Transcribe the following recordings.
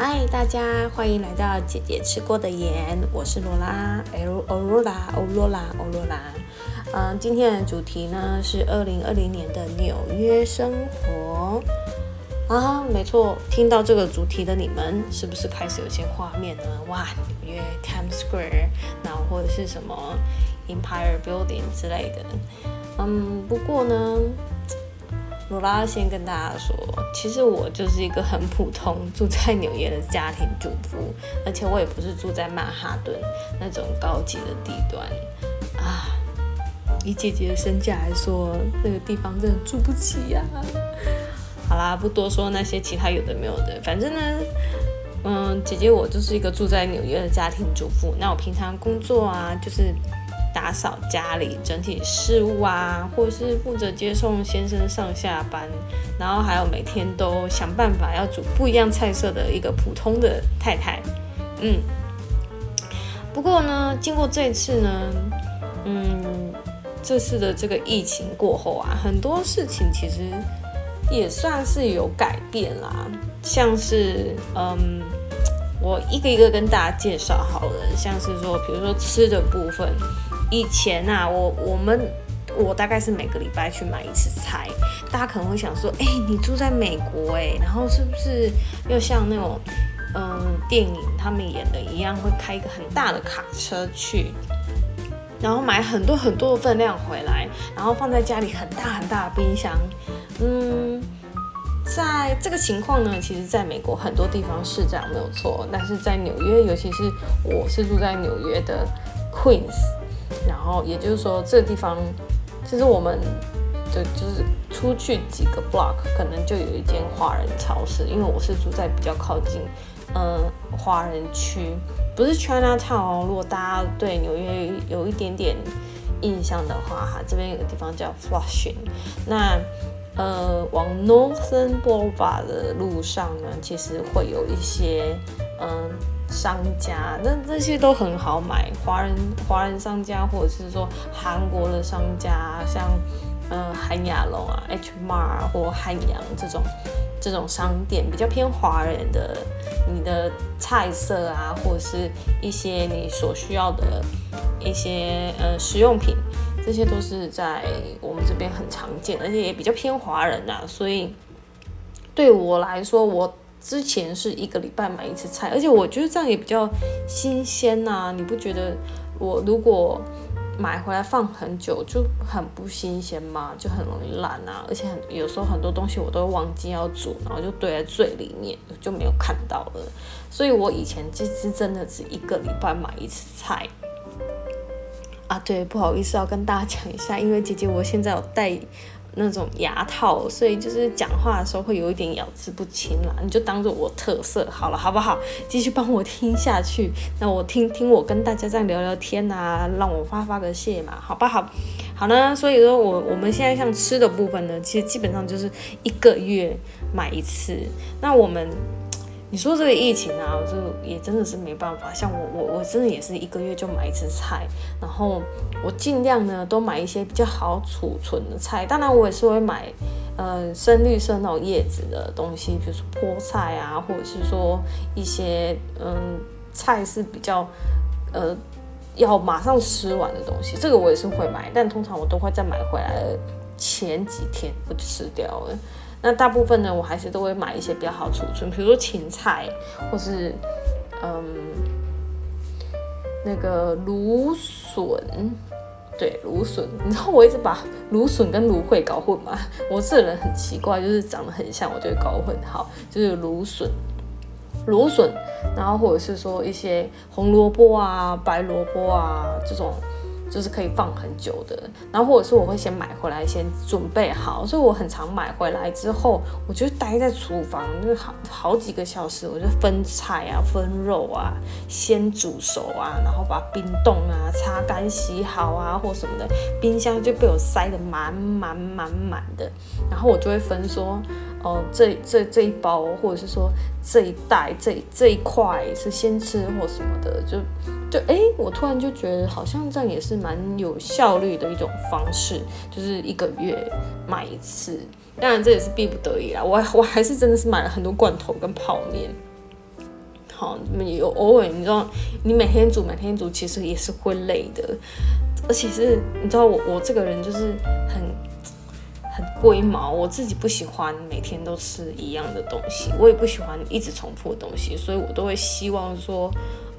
嗨，大家欢迎来到姐姐吃过的盐，我是罗拉，L 欧罗拉，欧罗拉，欧罗拉。嗯，今天的主题呢是二零二零年的纽约生活啊，没错，听到这个主题的你们是不是开始有些画面呢？哇，纽约 Times Square，然后或者是什么 Empire Building 之类的。嗯，不过呢。罗拉先跟大家说，其实我就是一个很普通住在纽约的家庭主妇，而且我也不是住在曼哈顿那种高级的地段啊。以姐姐的身价来说，那个地方真的住不起呀。好啦，不多说那些其他有的没有的，反正呢，嗯，姐姐我就是一个住在纽约的家庭主妇。那我平常工作啊，就是。打扫家里整体事务啊，或者是负责接送先生上下班，然后还有每天都想办法要煮不一样菜色的一个普通的太太。嗯，不过呢，经过这次呢，嗯，这次的这个疫情过后啊，很多事情其实也算是有改变啦，像是嗯，我一个一个跟大家介绍好了，像是说，比如说吃的部分。以前啊，我我们我大概是每个礼拜去买一次菜。大家可能会想说，哎，你住在美国哎，然后是不是又像那种嗯电影他们演的一样，会开一个很大的卡车去，然后买很多很多的分量回来，然后放在家里很大很大的冰箱。嗯，在这个情况呢，其实在美国很多地方是这样没有错，但是在纽约，尤其是我是住在纽约的 Queens。然后也就是说，这个地方其实我们就就是出去几个 block，可能就有一间华人超市。因为我是住在比较靠近嗯华人区，不是 China Town 哦。如果大家对纽约有一点点印象的话，哈，这边有个地方叫 Flushing。那呃，往 Northern Boulevard 的路上呢，其实会有一些嗯。商家，那这些都很好买，华人华人商家，或者是说韩国的商家，像嗯韩亚龙啊、H Mart 或汉阳这种这种商店，比较偏华人的，你的菜色啊，或者是一些你所需要的一些呃食用品，这些都是在我们这边很常见，而且也比较偏华人呐，所以对我来说，我。之前是一个礼拜买一次菜，而且我觉得这样也比较新鲜呐。你不觉得我如果买回来放很久就很不新鲜吗？就很容易烂啊，而且很有时候很多东西我都忘记要煮，然后就堆在最里面，就没有看到了。所以我以前其实真的是一个礼拜买一次菜啊。对，不好意思要跟大家讲一下，因为姐姐我现在有带。那种牙套，所以就是讲话的时候会有一点咬字不清啦，你就当做我特色好了，好不好？继续帮我听下去，那我听听我跟大家这样聊聊天啊，让我发发个泄嘛，好不好？好呢，所以说我我们现在像吃的部分呢，其实基本上就是一个月买一次，那我们。你说这个疫情啊，我就也真的是没办法。像我，我我真的也是一个月就买一次菜，然后我尽量呢都买一些比较好储存的菜。当然，我也是会买，呃，深绿色那种叶子的东西，比如说菠菜啊，或者是说一些嗯菜是比较呃要马上吃完的东西，这个我也是会买。但通常我都会在买回来前几天我就吃掉了。那大部分呢，我还是都会买一些比较好储存，比如说芹菜，或是嗯那个芦笋，对芦笋。你知道我一直把芦笋跟芦荟搞混吗？我这人很奇怪，就是长得很像，我就会搞混。好，就是芦笋，芦笋，然后或者是说一些红萝卜啊、白萝卜啊这种。就是可以放很久的，然后或者是我会先买回来，先准备好，所以我很常买回来之后，我就待在厨房，就好好几个小时，我就分菜啊、分肉啊，先煮熟啊，然后把冰冻啊、擦干、洗好啊，或什么的，冰箱就被我塞得满满满满的，然后我就会分说。哦，这这这一包，或者是说这一袋，这这一块是先吃或什么的，就就哎，我突然就觉得好像这样也是蛮有效率的一种方式，就是一个月买一次。当然这也是逼不得已啦，我我还是真的是买了很多罐头跟泡面。哈，有偶尔你知道，你每天煮每天煮，其实也是会累的，而且是你知道我我这个人就是很很龟毛，我自己不喜欢每天都吃一样的东西，我也不喜欢一直重复的东西，所以我都会希望说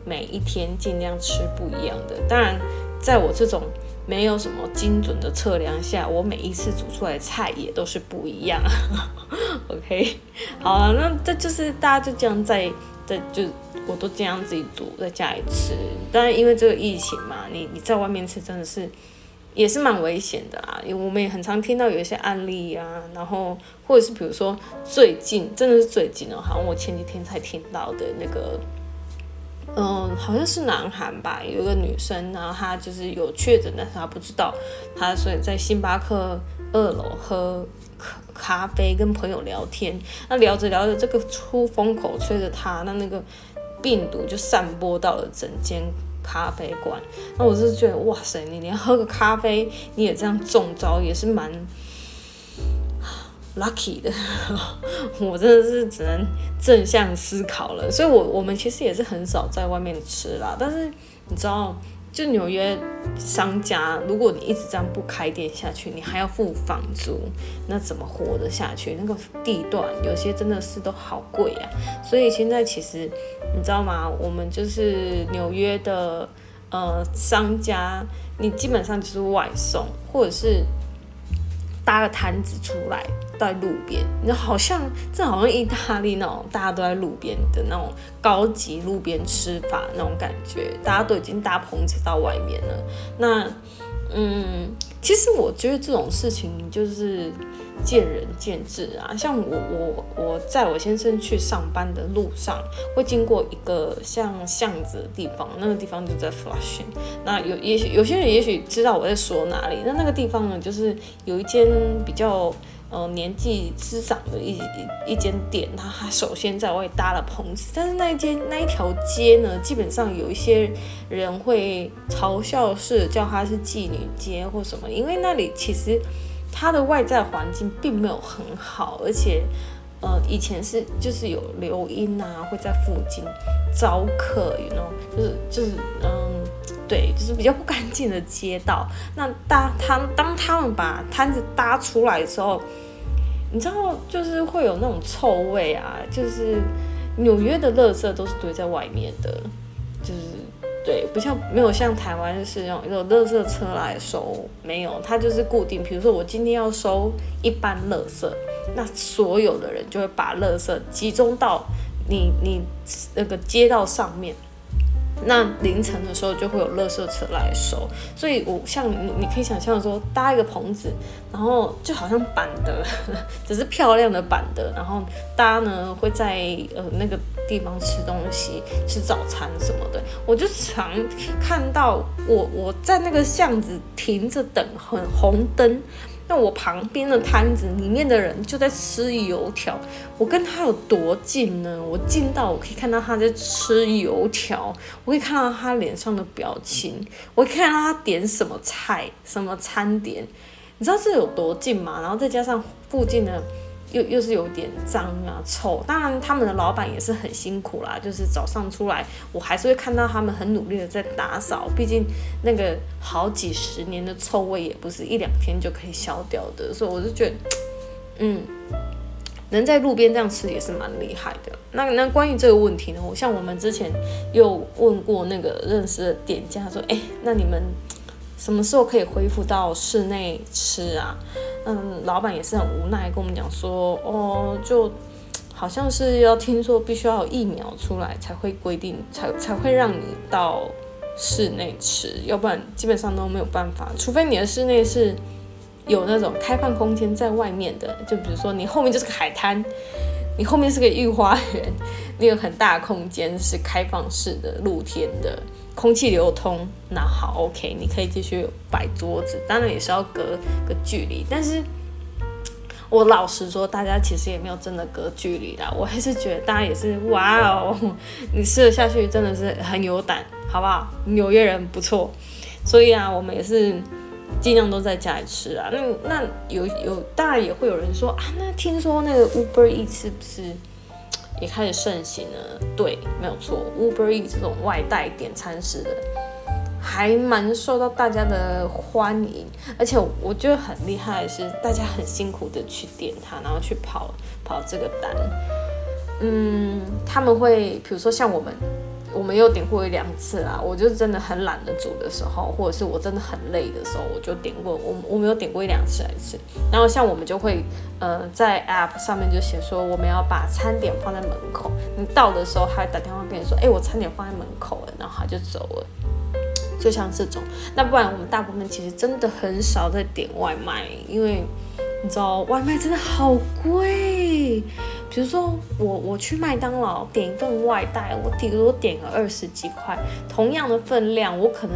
每一天尽量吃不一样的。当然，在我这种。没有什么精准的测量下，我每一次煮出来的菜也都是不一样。OK，好了，那这就是大家就这样在在就我都这样自己煮，在家里吃。当然，因为这个疫情嘛，你你在外面吃真的是也是蛮危险的啦。因为我们也很常听到有一些案例啊，然后或者是比如说最近真的是最近哦，好像我前几天才听到的那个。嗯，好像是南韩吧，有一个女生，然后她就是有确诊，但是她不知道，她所以在星巴克二楼喝咖啡，跟朋友聊天，那聊着聊着，这个出风口吹着她，那那个病毒就散播到了整间咖啡馆，那我是觉得，哇塞，你连喝个咖啡你也这样中招，也是蛮。lucky 的，我真的是只能正向思考了。所以，我我们其实也是很少在外面吃啦。但是你知道，就纽约商家，如果你一直这样不开店下去，你还要付房租，那怎么活得下去？那个地段有些真的是都好贵啊。所以现在其实你知道吗？我们就是纽约的呃商家，你基本上就是外送，或者是。搭个摊子出来，在路边，你好像这好像意大利那种，大家都在路边的那种高级路边吃法那种感觉，大家都已经搭棚子到外面了。那，嗯，其实我觉得这种事情就是。见仁见智啊，像我我我在我先生去上班的路上，会经过一个像巷子的地方，那个地方就在 Flushing。那有也许有些人也许知道我在说哪里，那那个地方呢，就是有一间比较呃年纪滋长的一一一间店，它它首先在外搭了棚子，但是那一间那一条街呢，基本上有一些人会嘲笑是叫它是妓女街或什么，因为那里其实。它的外在环境并没有很好，而且，呃，以前是就是有留音啊，会在附近招客，有那种就是就是嗯，对，就是比较不干净的街道。那当他当他们把摊子搭出来的时候，你知道，就是会有那种臭味啊，就是纽约的垃圾都是堆在外面的，就是。对，不像没有像台湾是那种有垃圾车来收，没有，它就是固定。比如说我今天要收一般垃圾，那所有的人就会把垃圾集中到你你那个街道上面。那凌晨的时候就会有垃圾车来收，所以我像你，你可以想象说搭一个棚子，然后就好像板的，只是漂亮的板的，然后大家呢会在呃那个地方吃东西、吃早餐什么的。我就常看到我我在那个巷子停着等很红灯。那我旁边的摊子里面的人就在吃油条，我跟他有多近呢？我近到我可以看到他在吃油条，我可以看到他脸上的表情，我可以看到他点什么菜、什么餐点，你知道这有多近吗？然后再加上附近的。又又是有点脏啊臭，当然他们的老板也是很辛苦啦，就是早上出来，我还是会看到他们很努力的在打扫，毕竟那个好几十年的臭味也不是一两天就可以消掉的，所以我就觉得，嗯，能在路边这样吃也是蛮厉害的。那那关于这个问题呢，我像我们之前又问过那个认识的店家说，哎，那你们。什么时候可以恢复到室内吃啊？嗯，老板也是很无奈，跟我们讲说，哦，就好像是要听说必须要有疫苗出来才会规定，才才会让你到室内吃，要不然基本上都没有办法。除非你的室内是有那种开放空间在外面的，就比如说你后面就是个海滩，你后面是个御花园，你有很大空间是开放式的露天的。空气流通，那好，OK，你可以继续摆桌子，当然也是要隔个距离。但是，我老实说，大家其实也没有真的隔距离啦。我还是觉得大家也是，哇哦，你吃得下去，真的是很有胆，好不好？纽约人不错，所以啊，我们也是尽量都在家里吃啊。那那有有，当然也会有人说啊，那听说那个 Uber Eat 是不是？也开始盛行了。对，没有错，Uber E 这种外带点餐式的，还蛮受到大家的欢迎。而且我觉得很厉害的是，大家很辛苦的去点它，然后去跑跑这个单。嗯，他们会，比如说像我们。我们有点过一两次啦，我就真的很懒得煮的时候，或者是我真的很累的时候，我就点过。我我们有点过一两次来吃。然后像我们就会，呃，在 app 上面就写说我们要把餐点放在门口，你到的时候他打电话跟你说，哎，我餐点放在门口了，然后他就走了。就像这种，那不然我们大部分其实真的很少在点外卖，因为。你知道外卖真的好贵，比如说我我去麦当劳点一份外带，我顶多点个二十几块，同样的分量，我可能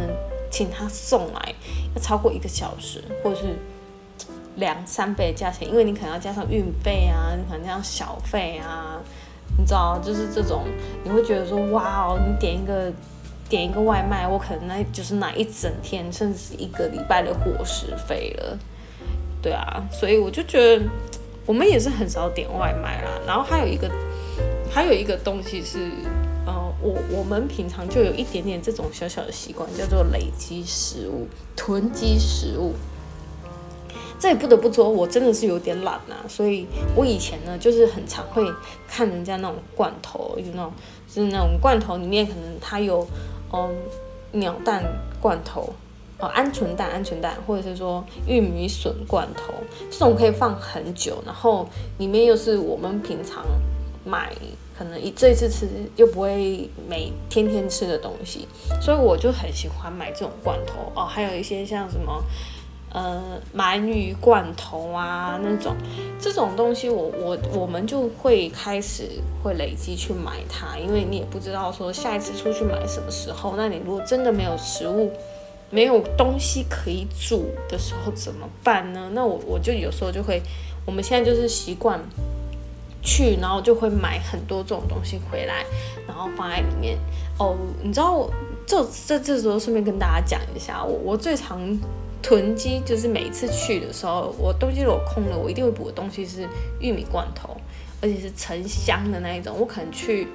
请他送来要超过一个小时，或者是两三倍的价钱，因为你可能要加上运费啊，你可能加上小费啊，你知道，就是这种，你会觉得说哇哦，你点一个点一个外卖，我可能那就是拿一整天甚至一个礼拜的伙食费了。对啊，所以我就觉得我们也是很少点外卖啦。然后还有一个，还有一个东西是，呃，我我们平常就有一点点这种小小的习惯，叫做累积食物、囤积食物。这也不得不说，我真的是有点懒呐。所以我以前呢，就是很常会看人家那种罐头，有那种就是那种罐头里面可能它有，嗯，鸟蛋罐头。哦，鹌鹑蛋、鹌鹑蛋，或者是说玉米笋罐头，这种可以放很久，然后里面又是我们平常买，可能一这一次吃又不会每天天吃的东西，所以我就很喜欢买这种罐头哦。还有一些像什么呃鳗鱼罐头啊那种，这种东西我我我们就会开始会累积去买它，因为你也不知道说下一次出去买什么时候，那你如果真的没有食物。没有东西可以煮的时候怎么办呢？那我我就有时候就会，我们现在就是习惯去，然后就会买很多这种东西回来，然后放在里面。哦，你知道，就这这时候顺便跟大家讲一下，我我最常囤积就是每一次去的时候，我东西如果空了，我一定会补的东西是玉米罐头，而且是成箱的那一种。我可能去。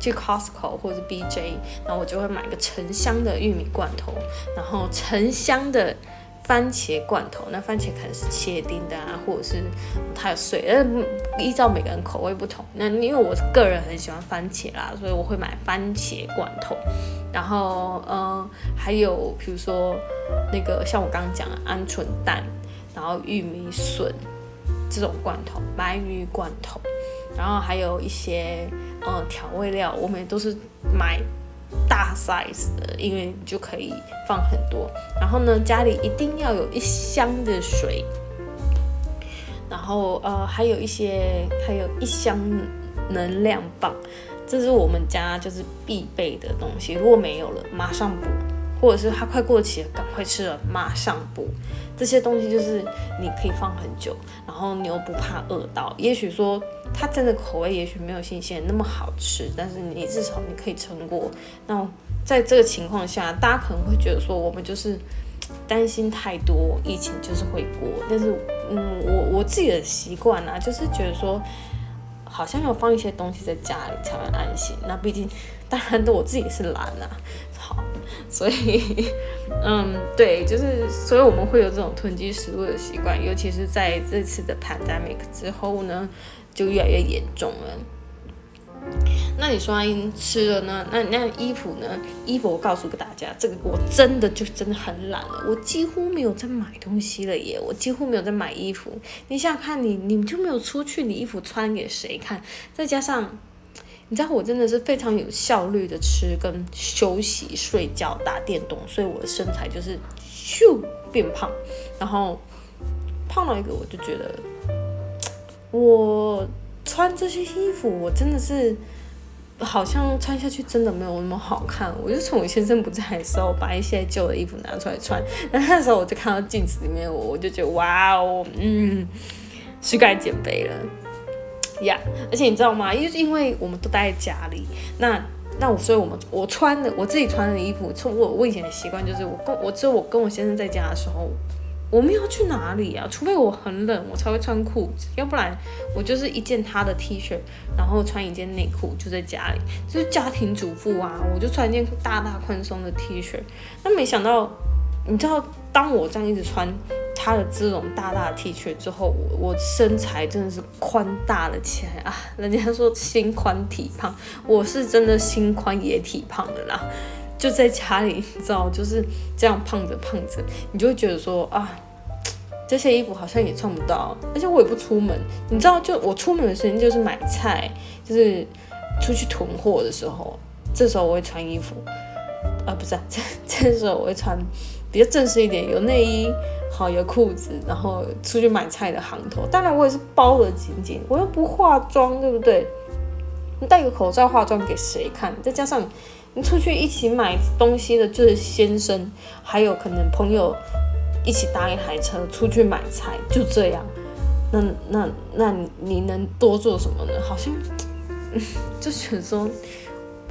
去 Costco 或者 BJ，然后我就会买个沉香的玉米罐头，然后沉香的番茄罐头。那番茄可能是切丁的啊，或者是它有碎，呃，依照每个人口味不同。那因为我个人很喜欢番茄啦，所以我会买番茄罐头。然后，嗯，还有比如说那个像我刚刚讲的鹌鹑蛋，然后玉米笋这种罐头，鳗鱼罐头。然后还有一些呃调味料，我们都是买大 size 的，因为就可以放很多。然后呢，家里一定要有一箱的水，然后呃还有一些，还有一箱能量棒，这是我们家就是必备的东西。如果没有了，马上补。或者是它快过期了，赶快吃了，马上补。这些东西就是你可以放很久，然后你又不怕饿到。也许说它真的口味也许没有新鲜那么好吃，但是你至少你可以撑过。那在这个情况下，大家可能会觉得说我们就是担心太多，疫情就是会过。但是嗯，我我自己的习惯啊，就是觉得说好像要放一些东西在家里才会安心。那毕竟当然的，我自己是懒啊。所以，嗯，对，就是，所以我们会有这种囤积食物的习惯，尤其是在这次的 pandemic 之后呢，就越来越严重了。那你说吃了呢？那那衣服呢？衣服我告诉个大家，这个我真的就真的很懒了，我几乎没有在买东西了耶，我几乎没有在买衣服。你想想看，你你就没有出去，你衣服穿给谁看？再加上。你知道我真的是非常有效率的吃跟休息、睡觉、打电动，所以我的身材就是咻变胖，然后胖了一个，我就觉得我穿这些衣服，我真的是好像穿下去真的没有那么好看。我就从我先生不在的时候，把一些旧的衣服拿出来穿，那那时候我就看到镜子里面我，我就觉得哇哦，嗯，是该减肥了。呀，而且你知道吗？因因为我们都待在家里，那那我所以我们我穿的我自己穿的衣服，从我我以前的习惯就是，我跟我只有我跟我先生在家的时候，我们要去哪里啊？除非我很冷，我才会穿裤子，要不然我就是一件他的 T 恤，然后穿一件内裤就在家里，就是家庭主妇啊，我就穿一件大大宽松的 T 恤。那没想到，你知道，当我这样一直穿他的这种大大的 T 恤之后，我我身材真的是宽大了起来啊！人家说心宽体胖，我是真的心宽也体胖的啦。就在家里，你知道，就是这样胖着胖着，你就会觉得说啊，这些衣服好像也穿不到，而且我也不出门，你知道，就我出门的时间就是买菜，就是出去囤货的时候，这时候我会穿衣服，啊，不是，这这时候我会穿比较正式一点，有内衣，好有裤子，然后出去买菜的行头，当然我也是包得紧紧，我又不化妆，对不对？你戴个口罩化妆给谁看？再加上。你出去一起买东西的就是先生，还有可能朋友一起搭一台车出去买菜，就这样。那那那你能多做什么呢？好像 就选说，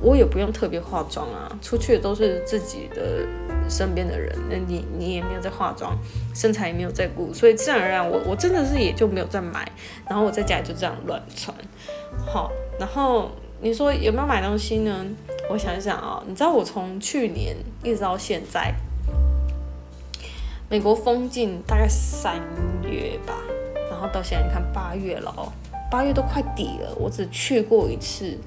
我也不用特别化妆啊，出去的都是自己的身边的人，那你你也没有在化妆，身材也没有在顾，所以自然而然我我真的是也就没有在买，然后我在家里就这样乱穿。好，然后你说有没有买东西呢？我想一想啊，你知道我从去年一直到现在，美国封禁大概三月吧，然后到现在你看八月了哦，八月都快底了，我只去过一次，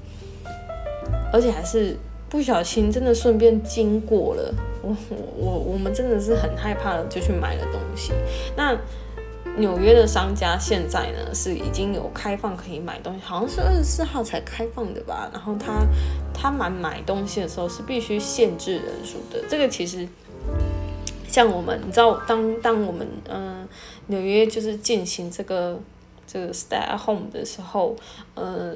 而且还是不小心真的顺便经过了，我我我我们真的是很害怕的，就去买了东西，那。纽约的商家现在呢是已经有开放可以买东西，好像是二十四号才开放的吧。然后他他买买东西的时候是必须限制人数的。这个其实像我们，你知道，当当我们嗯纽约就是进行这个这个 stay at home 的时候，呃，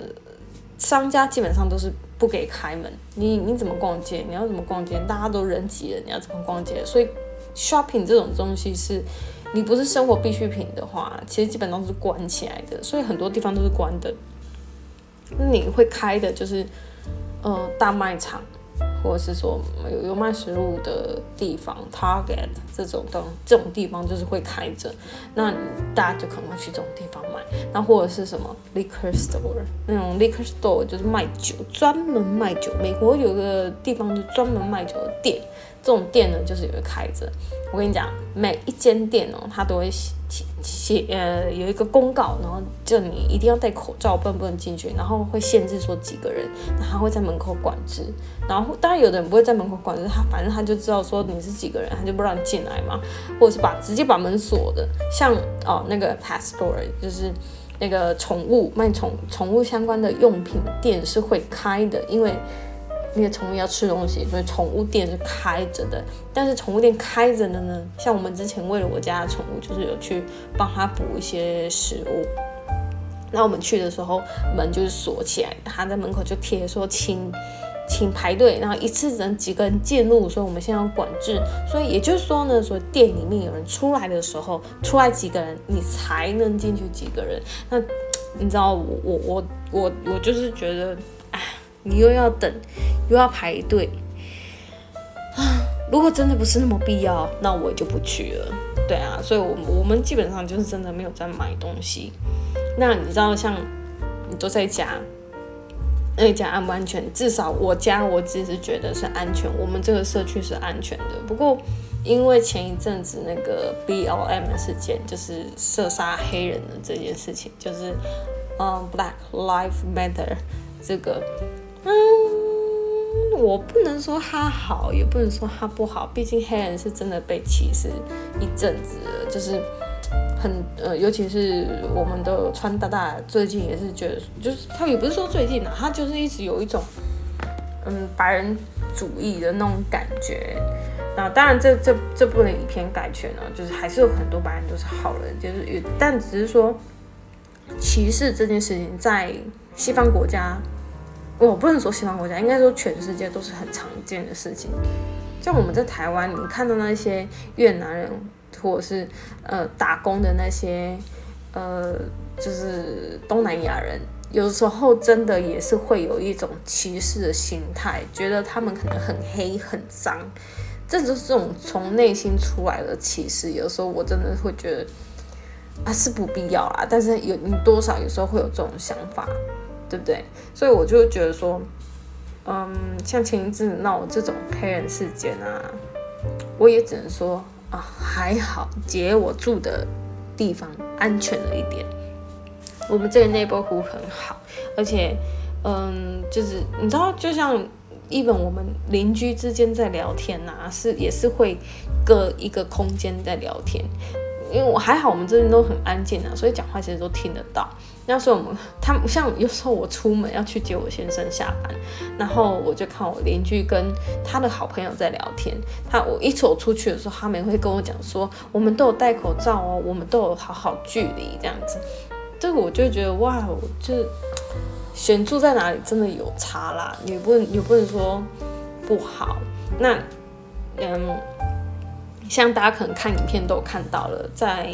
商家基本上都是不给开门。你你怎么逛街？你要怎么逛街？大家都人挤人，你要怎么逛街？所以 shopping 这种东西是。你不是生活必需品的话，其实基本上都是关起来的，所以很多地方都是关的。你会开的就是，呃，大卖场，或者是说有有卖食物的地方，Target 这种东这种地方就是会开着，那大家就可能会去这种地方买。那或者是什么 liquor store 那种 liquor store 就是卖酒，专门卖酒。美国有个地方就专门卖酒的店。这种店呢，就是有个开着。我跟你讲，每一间店哦，它都会写呃有一个公告，然后就你一定要戴口罩，不能不能进去，然后会限制说几个人，然后会在门口管制。然后当然有的人不会在门口管制，他反正他就知道说你是几个人，他就不让你进来嘛，或者是把直接把门锁的。像哦那个 Pet Store 就是那个宠物卖宠宠物相关的用品店是会开的，因为。因为宠物要吃东西，所以宠物店是开着的。但是宠物店开着的呢，像我们之前为了我家的宠物，就是有去帮它补一些食物。那我们去的时候，门就是锁起来，他在门口就贴说请请排队，然后一次只能几个人进入，所以我们现在要管制。所以也就是说呢，说店里面有人出来的时候，出来几个人，你才能进去几个人。那你知道我我我我就是觉得。你又要等，又要排队啊！如果真的不是那么必要，那我就不去了。对啊，所以，我我们基本上就是真的没有在买东西。那你知道，像你都在家，那家安不安全？至少我家我自己是觉得是安全，我们这个社区是安全的。不过，因为前一阵子那个 BLM 事件，就是射杀黑人的这件事情，就是嗯，Black Lives Matter 这个。嗯，我不能说他好，也不能说他不好，毕竟黑人是真的被歧视一阵子，就是很呃，尤其是我们的川大大最近也是觉得，就是他也不是说最近啊，他就是一直有一种嗯白人主义的那种感觉。那当然，这这这部分影片改全了，就是还是有很多白人都是好人，就是但只是说歧视这件事情在西方国家。我不能说西方国家，应该说全世界都是很常见的事情。像我们在台湾，你看到那些越南人，或者是呃打工的那些呃，就是东南亚人，有时候真的也是会有一种歧视的心态，觉得他们可能很黑很脏。这就是这种从内心出来的歧视。有时候我真的会觉得啊是不必要啦，但是有你多少有时候会有这种想法，对不对？所以我就觉得说，嗯，像前一阵闹这种黑人事件啊，我也只能说啊还好，姐我住的地方安全了一点。我们这个 neighborhood 很好，而且，嗯，就是你知道，就像一本我们邻居之间在聊天呐，是也是会隔一个空间在聊天，因为我还好，我们这边都很安静啊，所以讲话其实都听得到。那时候我们他们像有时候我出门要去接我先生下班，然后我就看我邻居跟他的好朋友在聊天，他我一走出去的时候，他们会跟我讲说，我们都有戴口罩哦，我们都有好好距离这样子。这个我就觉得哇，就是选住在哪里真的有差啦，也不能也不能说不好。那嗯，像大家可能看影片都有看到了，在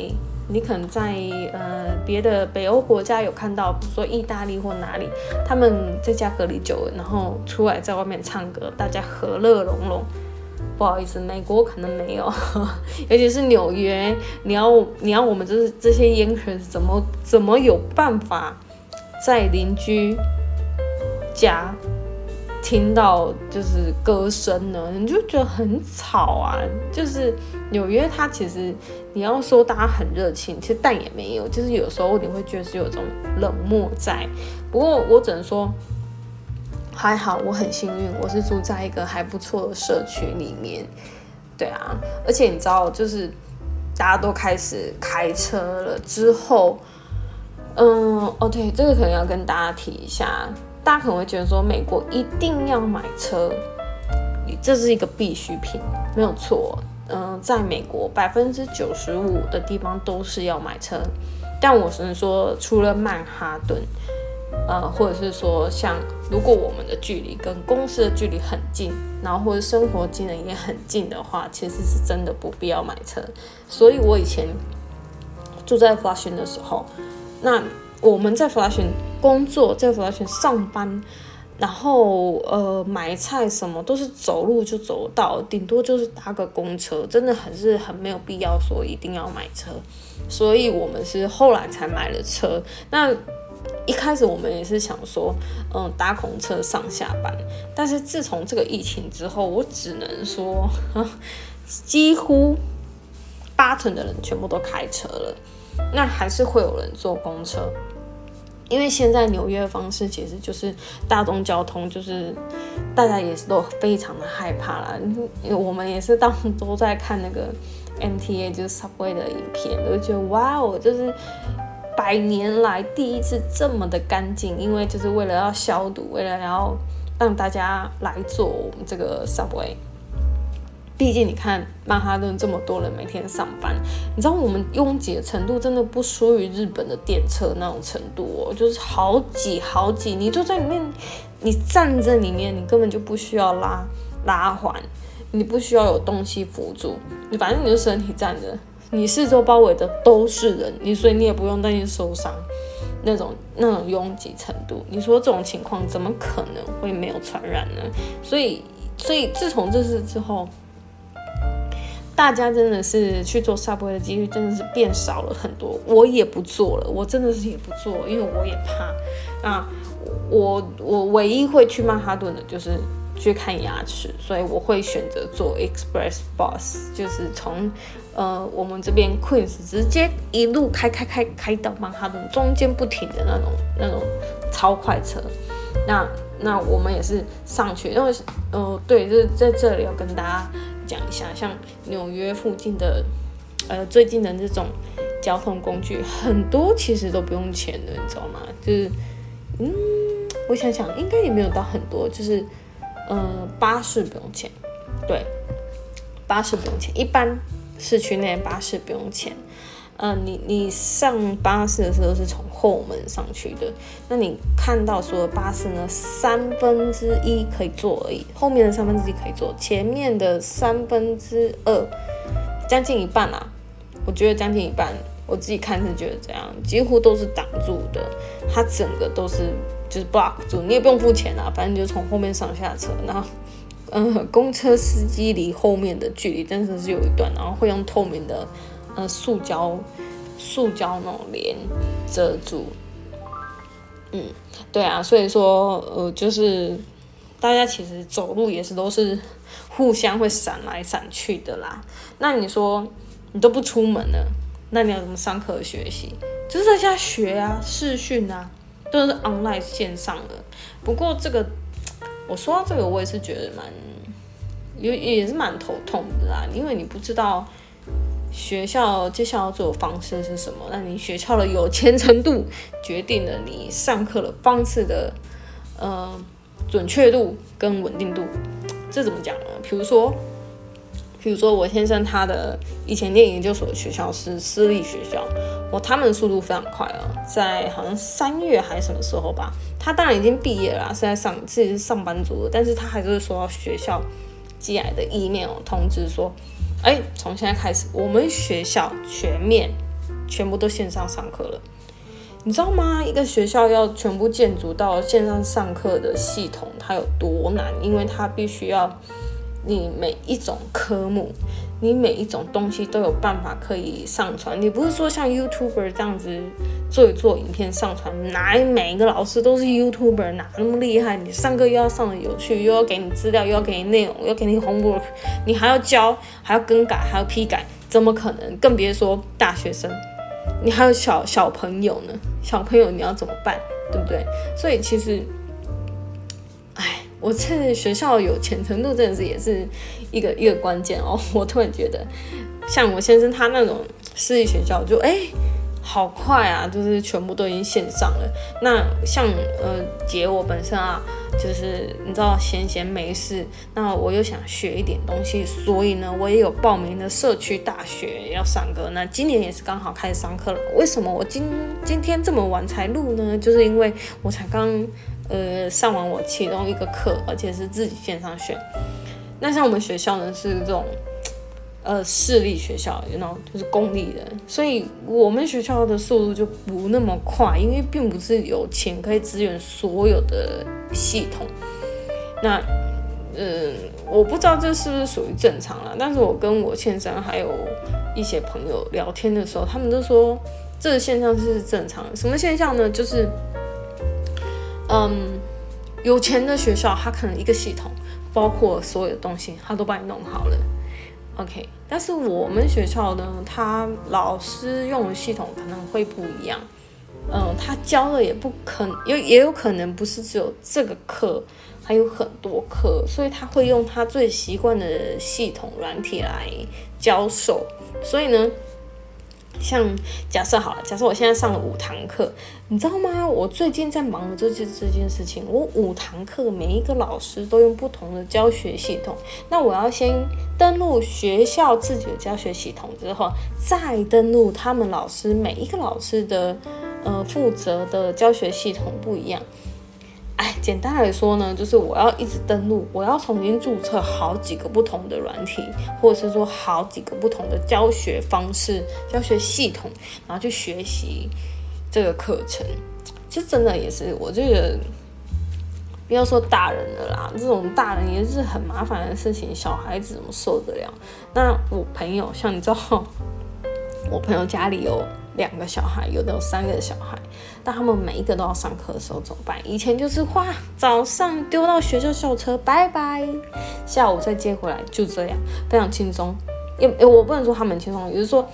你可能在呃别的北欧国家有看到，比如说意大利或哪里，他们在家隔离久了，然后出来在外面唱歌，大家和乐融融。不好意思，美国可能没有，尤其是纽约，你要你要我们这这些烟客怎么怎么有办法在邻居家听到就是歌声呢？你就觉得很吵啊！就是纽约，它其实你要说大家很热情，其实但也没有，就是有时候你会觉得是有种冷漠在。不过我只能说。还好，我很幸运，我是住在一个还不错的社区里面。对啊，而且你知道，就是大家都开始开车了之后，嗯，哦对，这个可能要跟大家提一下，大家可能会觉得说美国一定要买车，这是一个必需品，没有错。嗯，在美国百分之九十五的地方都是要买车，但我只能说，除了曼哈顿。呃，或者是说，像如果我们的距离跟公司的距离很近，然后或者生活机能也很近的话，其实是真的不必要买车。所以我以前住在 Flushing 的时候，那我们在 Flushing 工作，在 Flushing 上班，然后呃买菜什么都是走路就走到，顶多就是搭个公车，真的很是很没有必要说一定要买车。所以我们是后来才买了车。那一开始我们也是想说，嗯，搭公车上下班。但是自从这个疫情之后，我只能说，几乎八成的人全部都开车了。那还是会有人坐公车，因为现在纽约的方式其实就是大众交通，就是大家也是都非常的害怕啦。我们也是当都在看那个 MTA 就是 Subway 的影片，都觉得哇哦，就是。百年来第一次这么的干净，因为就是为了要消毒，为了要让大家来坐我们这个 subway。毕竟你看曼哈顿这么多人每天上班，你知道我们拥挤的程度真的不输于日本的电车那种程度哦，就是好挤好挤，你就在里面，你站在里面，你根本就不需要拉拉环，你不需要有东西辅助，你反正你就身体站着。你四周包围的都是人，你所以你也不用担心受伤，那种那种拥挤程度，你说这种情况怎么可能会没有传染呢？所以，所以自从这次之后，大家真的是去做 subway 的几率真的是变少了很多。我也不做了，我真的是也不做，因为我也怕。啊，我我唯一会去曼哈顿的就是去看牙齿，所以我会选择做 express bus，就是从。呃，我们这边 Queens 直接一路开开开开到曼哈顿，中间不停的那种那种超快车。那那我们也是上去，因为呃对，就是在这里要跟大家讲一下，像纽约附近的呃最近的这种交通工具，很多其实都不用钱的，你知道吗？就是嗯，我想想，应该也没有到很多，就是呃巴士不用钱，对，巴士不用钱，一般。市区内巴士不用钱，嗯，你你上巴士的时候是从后门上去的，那你看到所有巴士呢，三分之一可以坐而已，后面的三分之一可以坐，前面的三分之二，将近一半啦，我觉得将近一半，我自己看是觉得这样，几乎都是挡住的，它整个都是就是 block 住，你也不用付钱啊，反正就从后面上下车，然后嗯，公车司机离后面的距离真的是有一段，然后会用透明的呃塑胶塑胶那种帘遮住。嗯，对啊，所以说呃，就是大家其实走路也是都是互相会闪来闪去的啦。那你说你都不出门了，那你要怎么上课学习？就是在家学啊，视讯啊，都是 online 线上的。不过这个。我说到这个，我也是觉得蛮，也也是蛮头痛的啦，因为你不知道学校接下来要做的方式是什么，那你学校的有钱程度决定了你上课的方式的呃准确度跟稳定度，这怎么讲呢？比如说。比如说，我先生他的以前念研究所的学校是私立学校，我他们的速度非常快啊，在好像三月还是什么时候吧，他当然已经毕业了，是在上自己是上班族，但是他还是会收到学校寄来的 email 通知说，哎，从现在开始，我们学校全面全部都线上上课了，你知道吗？一个学校要全部建筑到线上上课的系统，它有多难？因为它必须要。你每一种科目，你每一种东西都有办法可以上传。你不是说像 YouTuber 这样子做一做影片上传，哪每一个老师都是 YouTuber，哪那么厉害？你上课又要上的有趣，又要给你资料，又要给你内容，又要给你 homework，你还要教，还要更改，还要批改，怎么可能？更别说大学生，你还有小小朋友呢。小朋友你要怎么办？对不对？所以其实。我在学校有钱程度真的是也是一个一个关键哦。我突然觉得，像我先生他那种私立学校，就哎好快啊，就是全部都已经线上了。那像呃姐我本身啊，就是你知道闲闲没事，那我又想学一点东西，所以呢我也有报名的社区大学要上课。那今年也是刚好开始上课了。为什么我今今天这么晚才录呢？就是因为我才刚。呃，上完我其中一个课，而且是自己线上学。那像我们学校呢，是这种呃私立学校，然后就是公立的，所以我们学校的速度就不那么快，因为并不是有钱可以支援所有的系统。那嗯，我不知道这是不是属于正常了，但是我跟我先生还有一些朋友聊天的时候，他们都说这个现象是正常。什么现象呢？就是。嗯，有钱的学校，他可能一个系统，包括所有的东西，他都帮你弄好了。OK，但是我们学校呢，他老师用的系统可能会不一样。嗯，他教的也不可，也也有可能不是只有这个课，还有很多课，所以他会用他最习惯的系统软体来教授。所以呢。像假设好了，假设我现在上了五堂课，你知道吗？我最近在忙的就是这件事情。我五堂课每一个老师都用不同的教学系统，那我要先登录学校自己的教学系统，之后再登录他们老师每一个老师的呃负责的教学系统不一样。哎，简单来说呢，就是我要一直登录，我要重新注册好几个不同的软体，或者是说好几个不同的教学方式、教学系统，然后去学习这个课程。其实真的也是，我这个不要说大人的啦，这种大人也是很麻烦的事情，小孩子怎么受得了？那我朋友，像你知道，我朋友家里有。两个小孩，有的有三个小孩，但他们每一个都要上课的时候怎么办？以前就是哇，早上丢到学校校车，拜拜，下午再接回来，就这样，非常轻松。也我不能说他们轻松，也就是说，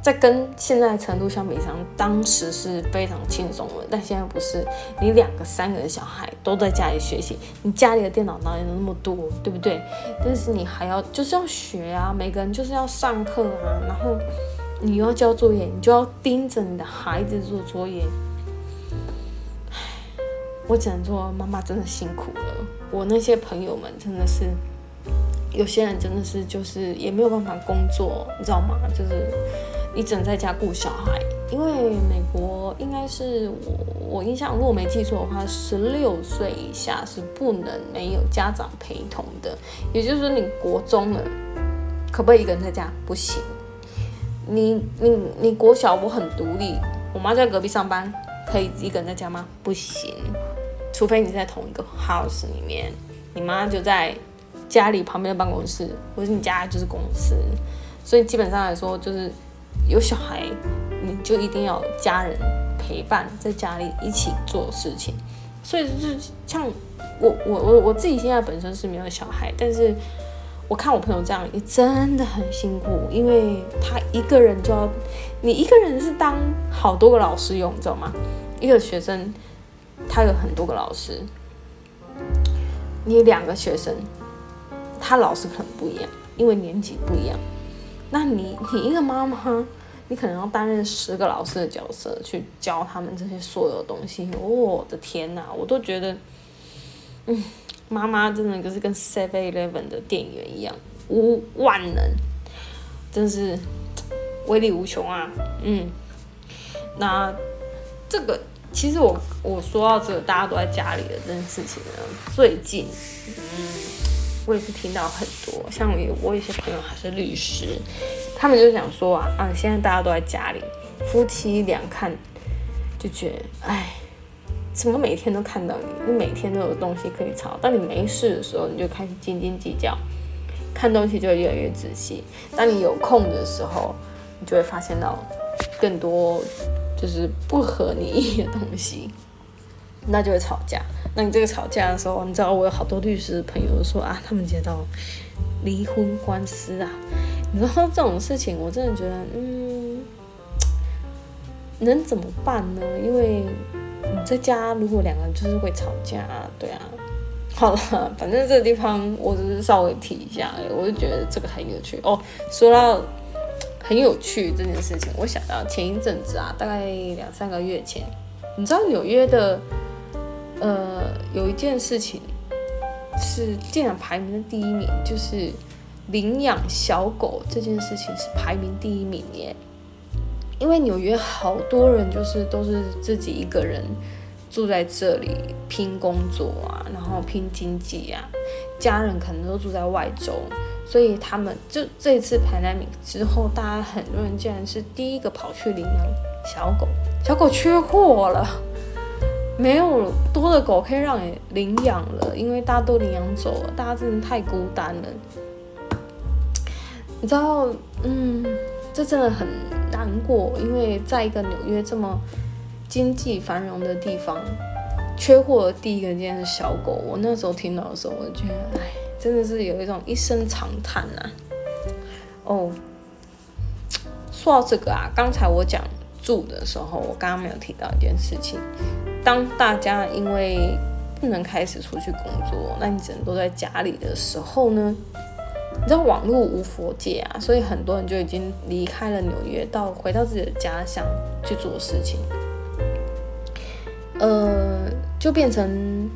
在跟现在程度相比上，当时是非常轻松的。但现在不是，你两个、三个小孩都在家里学习，你家里的电脑哪里那么多，对不对？但是你还要就是要学啊，每个人就是要上课啊，然后。你要交作业，你就要盯着你的孩子做作业。我只能说，妈妈真的辛苦了。我那些朋友们真的是，有些人真的是就是也没有办法工作，你知道吗？就是你只能在家顾小孩，因为美国应该是我我印象如果没记错的话，十六岁以下是不能没有家长陪同的。也就是说，你国中了，可不可以一个人在家？不行。你你你国小我很独立，我妈在隔壁上班，可以一个人在家吗？不行，除非你在同一个 house 里面，你妈就在家里旁边的办公室，或者你家就是公司，所以基本上来说，就是有小孩，你就一定要家人陪伴在家里一起做事情。所以就是像我我我我自己现在本身是没有小孩，但是我看我朋友这样也真的很辛苦，因为他一个人就要，你一个人是当好多个老师用，你知道吗？一个学生他有很多个老师。你两个学生，他老师可能不一样，因为年纪不一样。那你你一个妈妈，你可能要担任十个老师的角色，去教他们这些所有东西。我的天哪，我都觉得，嗯，妈妈真的就是跟 Seven Eleven 的店员一样，无万能，真是威力无穷啊。嗯，那这个。其实我我说到这个，大家都在家里的这件事情呢，最近，嗯，我也是听到很多，像我我有些朋友还是律师，他们就想说啊啊，现在大家都在家里，夫妻俩看就觉得，哎，怎么每天都看到你，你每天都有东西可以吵，当你没事的时候，你就开始斤斤计较，看东西就会越来越仔细，当你有空的时候，你就会发现到更多。就是不合你意的东西，那就会吵架。那你这个吵架的时候，你知道我有好多律师朋友说啊，他们接到离婚官司啊。你知道这种事情，我真的觉得，嗯，能怎么办呢？因为你在家如果两个人就是会吵架，对啊。好了，反正这个地方我只是稍微提一下，我就觉得这个很有趣哦。说到。很有趣这件事情，我想到前一阵子啊，大概两三个月前，你知道纽约的，呃，有一件事情是竟然排名的第一名，就是领养小狗这件事情是排名第一名耶。因为纽约好多人就是都是自己一个人住在这里拼工作啊，然后拼经济啊，家人可能都住在外州。所以他们就这一次排名之后，大家很多人竟然是第一个跑去领养小狗，小狗缺货了，没有多的狗可以让你领养了，因为大家都领养走了，大家真的太孤单了。你知道，嗯，这真的很难过，因为在一个纽约这么经济繁荣的地方，缺货的第一个竟然是小狗。我那时候听到的时候，我就觉得，哎。真的是有一种一声长叹呐。哦，说到这个啊，刚才我讲住的时候，我刚刚没有提到一件事情。当大家因为不能开始出去工作，那你只能都在家里的时候呢？你知道网络无佛界啊，所以很多人就已经离开了纽约，到回到自己的家乡去做事情。呃，就变成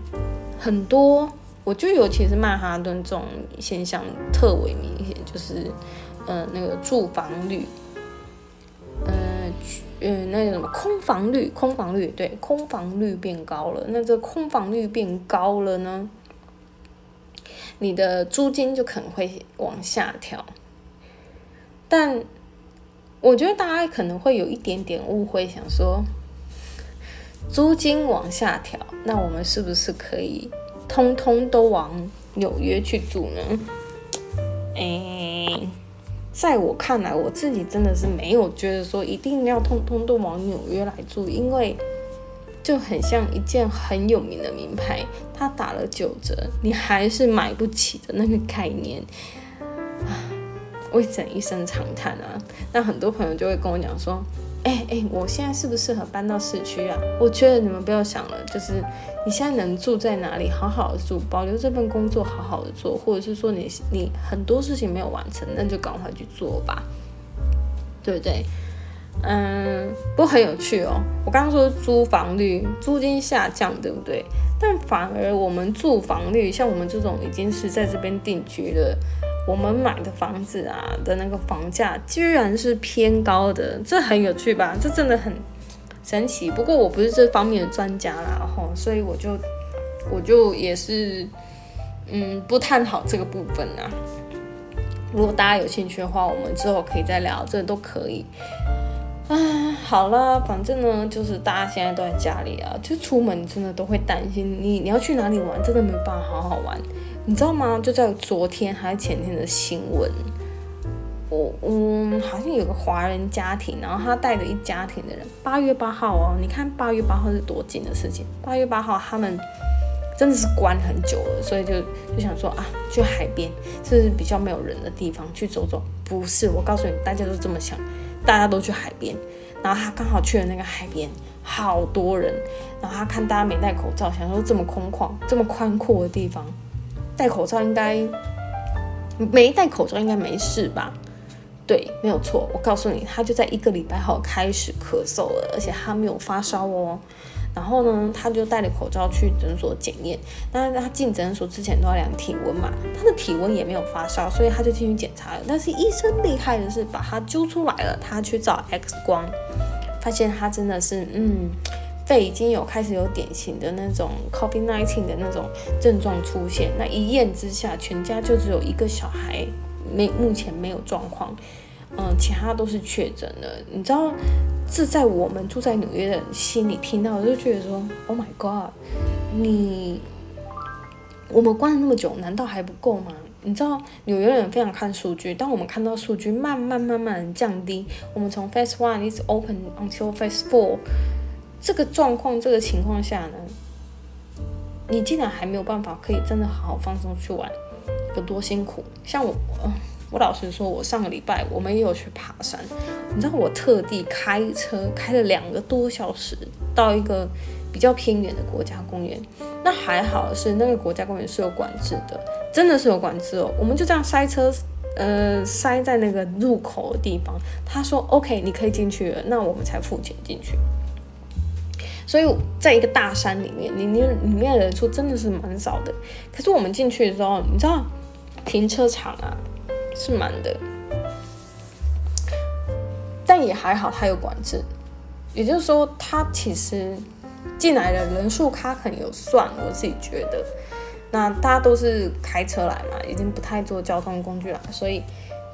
很多。我就尤其是曼哈顿这种现象特为明显，就是，呃，那个住房率，呃，呃，那个什么空房率，空房率，对，空房率变高了。那这空房率变高了呢，你的租金就可能会往下调。但我觉得大家可能会有一点点误会，想说租金往下调，那我们是不是可以？通通都往纽约去住呢？哎，在我看来，我自己真的是没有觉得说一定要通通都往纽约来住，因为就很像一件很有名的名牌，它打了九折，你还是买不起的那个概念。我整一声长叹啊！那很多朋友就会跟我讲说。哎哎，我现在适不适合搬到市区啊？我觉得你们不要想了，就是你现在能住在哪里，好好的住，保留这份工作，好好的做，或者是说你你很多事情没有完成，那就赶快去做吧，对不对？嗯，不过很有趣哦。我刚刚说租房率租金下降，对不对？但反而我们住房率，像我们这种已经是在这边定居了。我们买的房子啊的那个房价居然是偏高的，这很有趣吧？这真的很神奇。不过我不是这方面的专家啦，吼，所以我就我就也是嗯不探讨这个部分啊。如果大家有兴趣的话，我们之后可以再聊，这都可以。唉，好了，反正呢，就是大家现在都在家里啊，就出门真的都会担心你你要去哪里玩，真的没办法好好玩，你知道吗？就在昨天还是前天的新闻，我嗯，好像有个华人家庭，然后他带着一家庭的人，八月八号哦，你看八月八号是多近的事情，八月八号他们。真的是关很久了，所以就就想说啊，去海边，这是比较没有人的地方去走走。不是，我告诉你，大家都这么想，大家都去海边，然后他刚好去了那个海边，好多人，然后他看大家没戴口罩，想说这么空旷、这么宽阔的地方，戴口罩应该没戴口罩应该没事吧？对，没有错。我告诉你，他就在一个礼拜后开始咳嗽了，而且他没有发烧哦。然后呢，他就戴着口罩去诊所检验。但是他进诊所之前都要量体温嘛，他的体温也没有发烧，所以他就进去检查了。但是医生厉害的是把他揪出来了，他去照 X 光，发现他真的是，嗯，肺已经有开始有典型的那种 COVID-19 的那种症状出现。那一验之下，全家就只有一个小孩没目前没有状况。嗯，其他都是确诊的。你知道，这在我们住在纽约的人心里听到，就觉得说：“Oh my God，你我们关了那么久，难道还不够吗？”你知道，纽约人非常看数据。当我们看到数据慢慢慢慢降低，我们从 Phase One is open until Phase Four 这个状况、这个情况下呢，你竟然还没有办法可以真的好好放松去玩，有多辛苦？像我。我老实说，我上个礼拜我们也有去爬山。你知道，我特地开车开了两个多小时到一个比较偏远的国家公园。那还好是那个国家公园是有管制的，真的是有管制哦。我们就这样塞车，呃，塞在那个入口的地方。他说 OK，你可以进去了，那我们才付钱进去。所以在一个大山里面，里面里面的人数真的是蛮少的。可是我们进去的时候，你知道停车场啊？是满的，但也还好，它有管制，也就是说，它其实进来的人数，它可能有算。我自己觉得，那大家都是开车来嘛，已经不太坐交通工具了，所以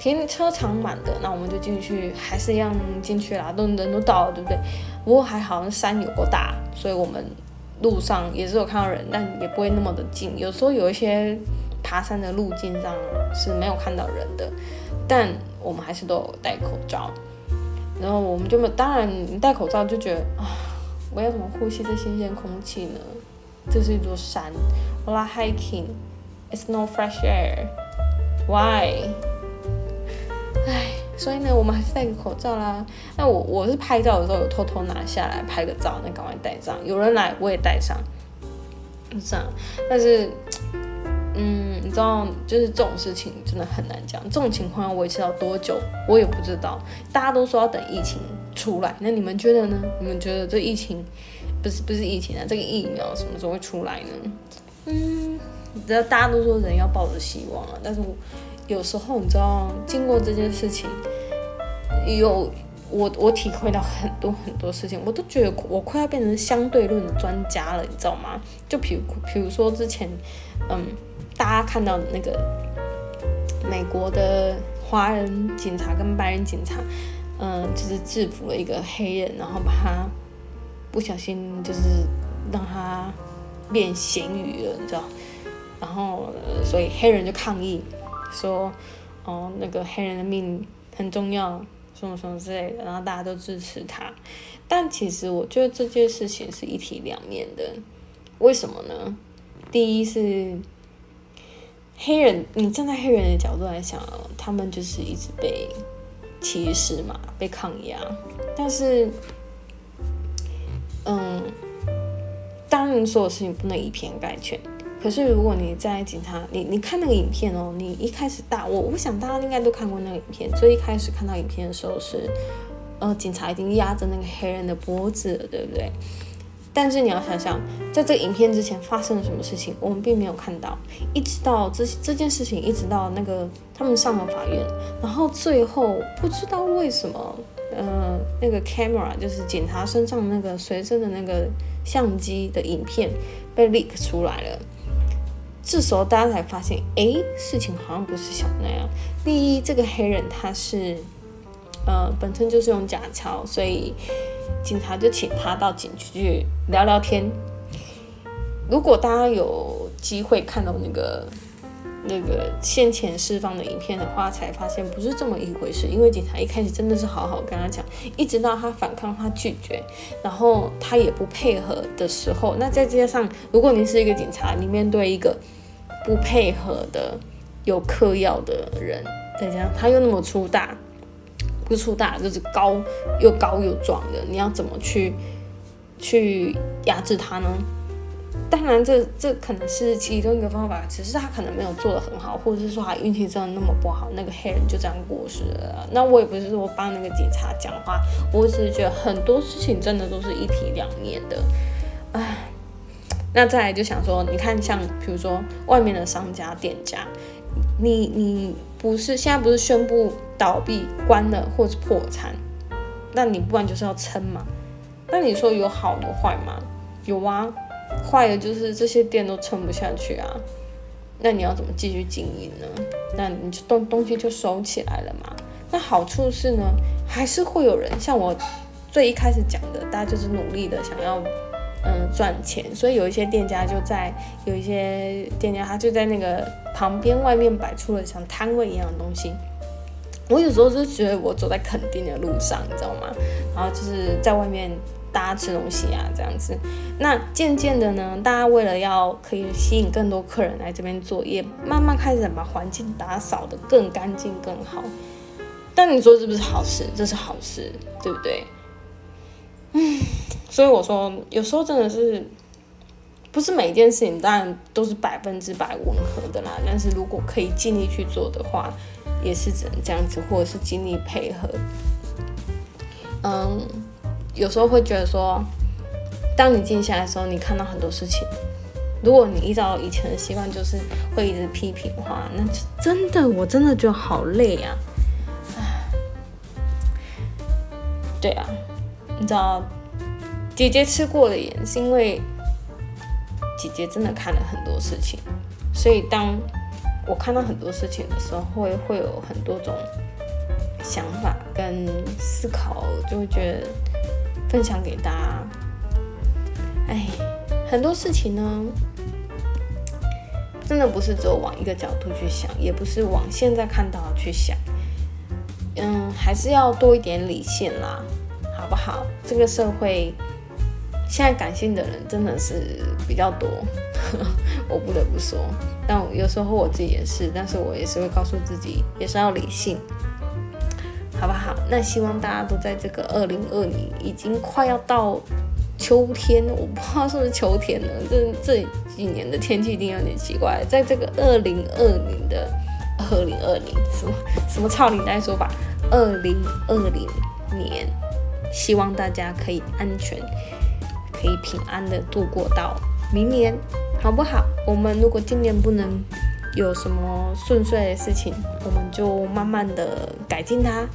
停车场满的，那我们就进去，还是一样进去啦，都人都到了，对不对？不过还好，山有够大，所以我们路上也是有看到人，但也不会那么的近，有时候有一些。爬山的路径上是没有看到人的，但我们还是都有戴口罩。然后我们就没，当然你戴口罩就觉得啊，我要怎么呼吸这新鲜空气呢？这是一座山，我来 hiking，it's no fresh air，why？唉，所以呢，我们还是戴个口罩啦。那我我是拍照的时候有偷偷拿下来拍个照，那赶快戴上。有人来我也戴上，这样。但是。嗯，你知道，就是这种事情真的很难讲。这种情况要维持到多久，我也不知道。大家都说要等疫情出来，那你们觉得呢？你们觉得这疫情不是不是疫情啊？这个疫苗什么时候会出来呢？嗯，你知道大家都说人要抱着希望啊，但是我有时候你知道，经过这件事情，有我我体会到很多很多事情，我都觉得我快要变成相对论的专家了，你知道吗？就比如比如说之前，嗯。大家看到的那个美国的华人警察跟白人警察，嗯，就是制服了一个黑人，然后把他不小心就是让他变咸鱼了，你知道？然后所以黑人就抗议说，哦，那个黑人的命很重要，什么什么之类的，然后大家都支持他。但其实我觉得这件事情是一体两面的，为什么呢？第一是。黑人，你站在黑人的角度来想，他们就是一直被歧视嘛，被抗压。但是，嗯，当然所有事情不能以偏概全。可是，如果你在警察，你你看那个影片哦，你一开始大，我我想大家应该都看过那个影片。最一开始看到影片的时候是，呃，警察已经压着那个黑人的脖子了，对不对？但是你要想想，在这个影片之前发生了什么事情，我们并没有看到。一直到这这件事情，一直到那个他们上了法院，然后最后不知道为什么，呃，那个 camera 就是警察身上那个随身的那个相机的影片被 leak 出来了。这时候大家才发现，哎，事情好像不是想那样。第一，这个黑人他是呃，本身就是用假钞，所以警察就请他到警局去聊聊天。如果大家有机会看到那个那个先前释放的影片的话，才发现不是这么一回事。因为警察一开始真的是好好跟他讲，一直到他反抗、他拒绝，然后他也不配合的时候，那再加上如果你是一个警察，你面对一个不配合的、有嗑药的人，再加上他又那么粗大，不粗大就是高又高又壮的，你要怎么去去压制他呢？当然，这这可能是其中一个方法，只是他可能没有做的很好，或者是说他运气真的那么不好，那个黑人就这样过世了。那我也不是说帮那个警察讲话，我只是觉得很多事情真的都是一体两面的。唉，那再来就想说，你看像比如说外面的商家店家，你你不是现在不是宣布倒闭关了或者破产，那你不然就是要撑嘛？那你说有好的坏吗？有啊。坏的就是这些店都撑不下去啊，那你要怎么继续经营呢？那你就东东西就收起来了嘛。那好处是呢，还是会有人像我最一开始讲的，大家就是努力的想要嗯赚钱，所以有一些店家就在有一些店家他就在那个旁边外面摆出了像摊位一样的东西。我有时候是觉得我走在垦丁的路上，你知道吗？然后就是在外面。大家吃东西啊，这样子。那渐渐的呢，大家为了要可以吸引更多客人来这边做，也慢慢开始把环境打扫的更干净、更好。但你说是不是好事？这是好事，对不对？嗯，所以我说，有时候真的是不是每一件事情当然都是百分之百吻合的啦。但是如果可以尽力去做的话，也是只能这样子，或者是尽力配合。嗯。有时候会觉得说，当你静下来的时候，你看到很多事情。如果你依照以前的习惯，就是会一直批评的话，那真的，我真的觉得好累啊！对啊，你知道，姐姐吃过的盐，是因为姐姐真的看了很多事情，所以当我看到很多事情的时候，会会有很多种想法跟思考，就会觉得。分享给大家。哎，很多事情呢，真的不是只有往一个角度去想，也不是往现在看到去想。嗯，还是要多一点理性啦，好不好？这个社会现在感性的人真的是比较多，我不得不说。但有时候我自己也是，但是我也是会告诉自己，也是要理性。好不好？那希望大家都在这个二零二零，已经快要到秋天，我不知道是不是秋天了。这这几年的天气一定有点奇怪。在这个二零二零的二零二零，什么什么超领带说法？二零二零年，希望大家可以安全，可以平安的度过到明年，好不好？我们如果今年不能。有什么顺遂的事情，我们就慢慢的改进它。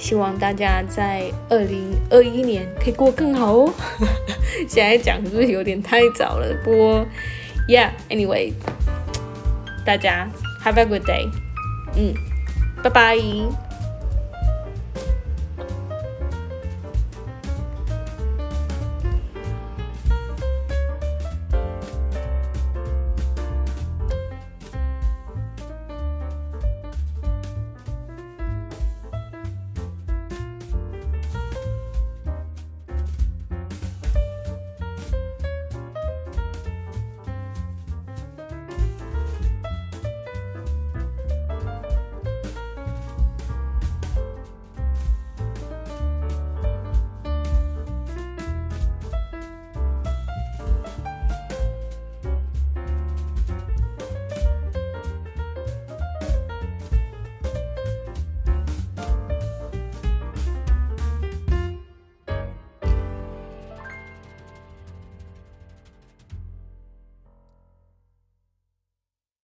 希望大家在二零二一年可以过更好哦。现在讲是不是有点太早了？不过，Yeah，Anyway，大家 Have a good day。嗯，拜拜。